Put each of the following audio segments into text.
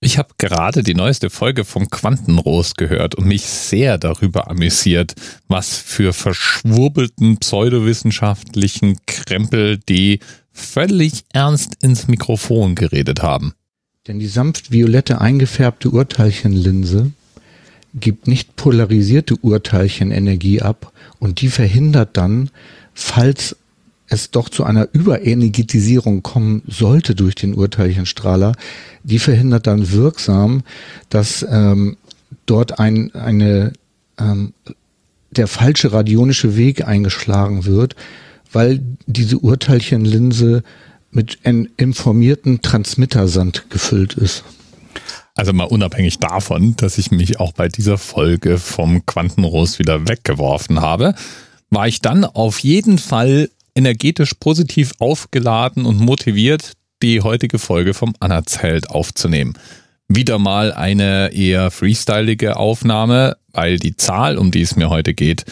Ich habe gerade die neueste Folge von Quantenrost gehört und mich sehr darüber amüsiert, was für verschwurbelten pseudowissenschaftlichen Krempel die völlig ernst ins Mikrofon geredet haben. Denn die sanft violette eingefärbte Urteilchenlinse gibt nicht polarisierte Urteilchenenergie ab und die verhindert dann, falls es doch zu einer Überenergetisierung kommen sollte durch den Urteilchenstrahler, die verhindert dann wirksam, dass ähm, dort ein, eine, ähm, der falsche radionische Weg eingeschlagen wird, weil diese Urteilchenlinse mit informierten Transmittersand gefüllt ist. Also mal unabhängig davon, dass ich mich auch bei dieser Folge vom Quantenrost wieder weggeworfen habe, war ich dann auf jeden Fall energetisch positiv aufgeladen und motiviert, die heutige Folge vom Anerzählt aufzunehmen. Wieder mal eine eher freestylige Aufnahme, weil die Zahl, um die es mir heute geht,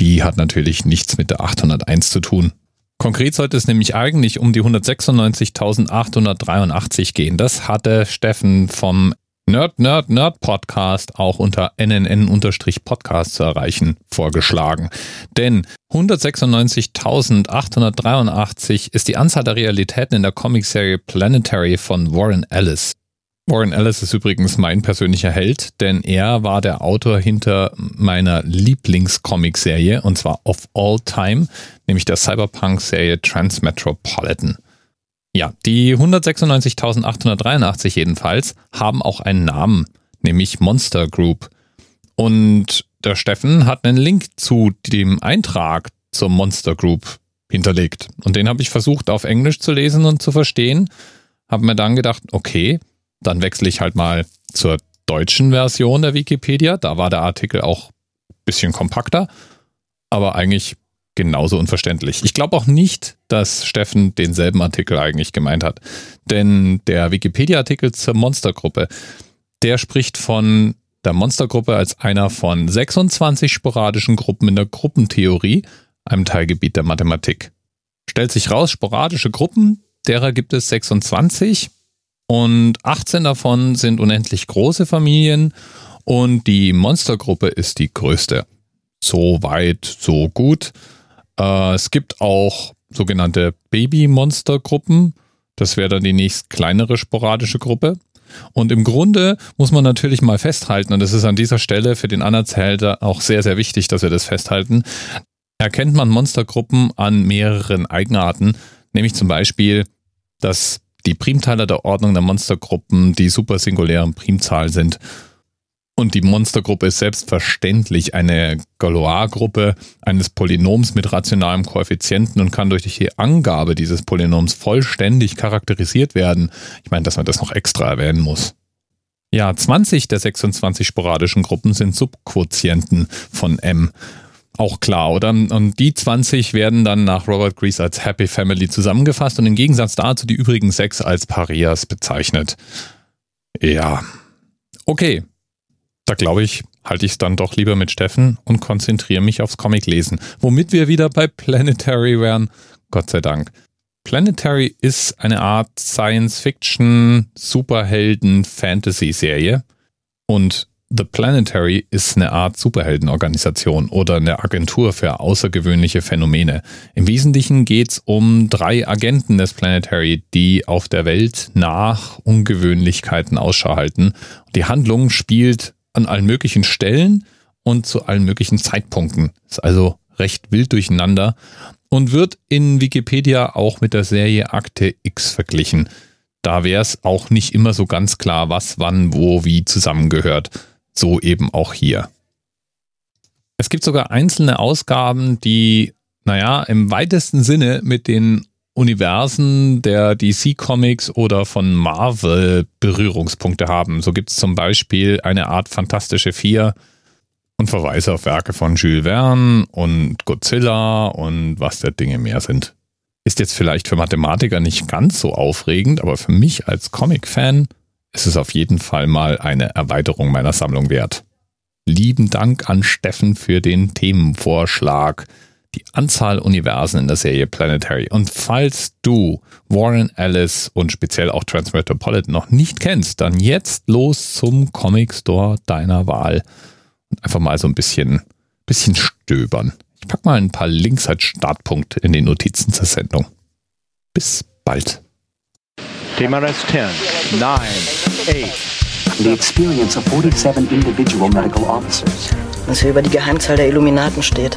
die hat natürlich nichts mit der 801 zu tun. Konkret sollte es nämlich eigentlich um die 196.883 gehen. Das hatte Steffen vom Nerd, Nerd, Nerd Podcast auch unter NNN-Podcast zu erreichen, vorgeschlagen. Denn 196.883 ist die Anzahl der Realitäten in der Comicserie Planetary von Warren Ellis. Warren Ellis ist übrigens mein persönlicher Held, denn er war der Autor hinter meiner Lieblingscomic-Serie und zwar of all time, nämlich der Cyberpunk-Serie Transmetropolitan. Ja, die 196.883 jedenfalls haben auch einen Namen, nämlich Monster Group. Und der Steffen hat einen Link zu dem Eintrag zur Monster Group hinterlegt. Und den habe ich versucht auf Englisch zu lesen und zu verstehen. Habe mir dann gedacht, okay, dann wechsle ich halt mal zur deutschen Version der Wikipedia. Da war der Artikel auch ein bisschen kompakter, aber eigentlich genauso unverständlich. Ich glaube auch nicht, dass Steffen denselben Artikel eigentlich gemeint hat. Denn der Wikipedia-Artikel zur Monstergruppe, der spricht von der Monstergruppe als einer von 26 sporadischen Gruppen in der Gruppentheorie, einem Teilgebiet der Mathematik. Stellt sich raus, sporadische Gruppen, derer gibt es 26 und 18 davon sind unendlich große Familien und die Monstergruppe ist die größte. So weit, so gut. Äh, es gibt auch sogenannte Baby-Monster-Gruppen. Das wäre dann die nächst kleinere sporadische Gruppe. Und im Grunde muss man natürlich mal festhalten, und das ist an dieser Stelle für den Anerzählter auch sehr, sehr wichtig, dass wir das festhalten, erkennt man Monstergruppen an mehreren Eigenarten, nämlich zum Beispiel, dass die Primteiler der Ordnung der Monstergruppen die supersingulären Primzahlen sind und die Monstergruppe ist selbstverständlich eine Galois-Gruppe eines Polynoms mit rationalem Koeffizienten und kann durch die Angabe dieses Polynoms vollständig charakterisiert werden. Ich meine, dass man das noch extra erwähnen muss. Ja, 20 der 26 sporadischen Gruppen sind Subquotienten von M. Auch klar, oder? Und die 20 werden dann nach Robert Grease als Happy Family zusammengefasst und im Gegensatz dazu die übrigen sechs als Parias bezeichnet. Ja. Okay, da glaube ich, halte ich es dann doch lieber mit Steffen und konzentriere mich aufs Comic-Lesen. Womit wir wieder bei Planetary wären. Gott sei Dank. Planetary ist eine Art Science-Fiction, Superhelden, Fantasy-Serie. Und The Planetary ist eine Art Superheldenorganisation oder eine Agentur für außergewöhnliche Phänomene. Im Wesentlichen geht es um drei Agenten des Planetary, die auf der Welt nach Ungewöhnlichkeiten Ausschau halten. Die Handlung spielt an allen möglichen Stellen und zu allen möglichen Zeitpunkten. Ist also recht wild durcheinander und wird in Wikipedia auch mit der Serie Akte X verglichen. Da wäre es auch nicht immer so ganz klar, was, wann, wo, wie zusammengehört. So eben auch hier. Es gibt sogar einzelne Ausgaben, die, naja, im weitesten Sinne mit den Universen der DC Comics oder von Marvel Berührungspunkte haben. So gibt es zum Beispiel eine Art Fantastische Vier und Verweise auf Werke von Jules Verne und Godzilla und was der Dinge mehr sind. Ist jetzt vielleicht für Mathematiker nicht ganz so aufregend, aber für mich als Comic-Fan ist es auf jeden Fall mal eine Erweiterung meiner Sammlung wert. Lieben Dank an Steffen für den Themenvorschlag. Die Anzahl Universen in der Serie Planetary. Und falls du Warren Ellis und speziell auch Transmetropolitan noch nicht kennst, dann jetzt los zum Comic Store deiner Wahl und einfach mal so ein bisschen, bisschen stöbern. Ich pack mal ein paar Links als Startpunkt in die Notizen zur Sendung. Bis bald. DMRS 10, 9, 8. The experience of 47 individual medical officers. Was hier über die Geheimzahl der Illuminaten steht.